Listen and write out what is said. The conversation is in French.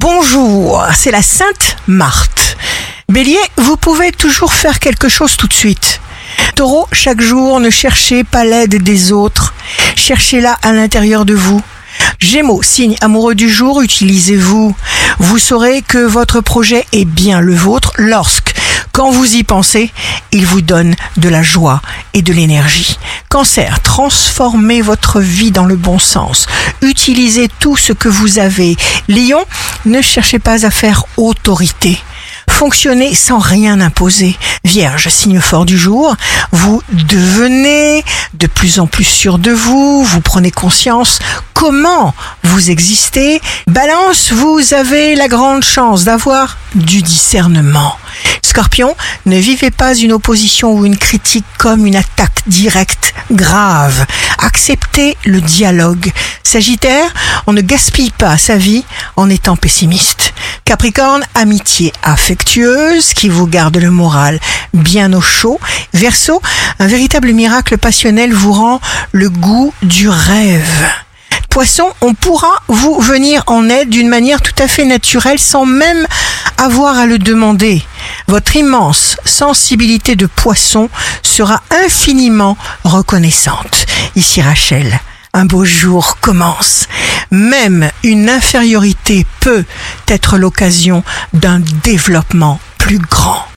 Bonjour, c'est la Sainte Marthe. Bélier, vous pouvez toujours faire quelque chose tout de suite. Taureau, chaque jour, ne cherchez pas l'aide des autres, cherchez-la à l'intérieur de vous. Gémeaux, signe amoureux du jour, utilisez-vous. Vous saurez que votre projet est bien le vôtre lorsque, quand vous y pensez, il vous donne de la joie et de l'énergie. Cancer, transformez votre vie dans le bon sens. Utilisez tout ce que vous avez. Lion, ne cherchez pas à faire autorité. Fonctionnez sans rien imposer. Vierge, signe fort du jour, vous devenez de plus en plus sûr de vous, vous prenez conscience comment vous existez. Balance, vous avez la grande chance d'avoir du discernement. Scorpion, ne vivez pas une opposition ou une critique comme une attaque directe, grave. Acceptez le dialogue. Sagittaire, on ne gaspille pas sa vie en étant pessimiste. Capricorne, amitié affectueuse qui vous garde le moral bien au chaud. Verseau, un véritable miracle passionnel vous rend le goût du rêve. Poisson, on pourra vous venir en aide d'une manière tout à fait naturelle sans même avoir à le demander. Votre immense sensibilité de poisson sera infiniment reconnaissante. Ici Rachel, un beau jour commence. Même une infériorité peut être l'occasion d'un développement plus grand.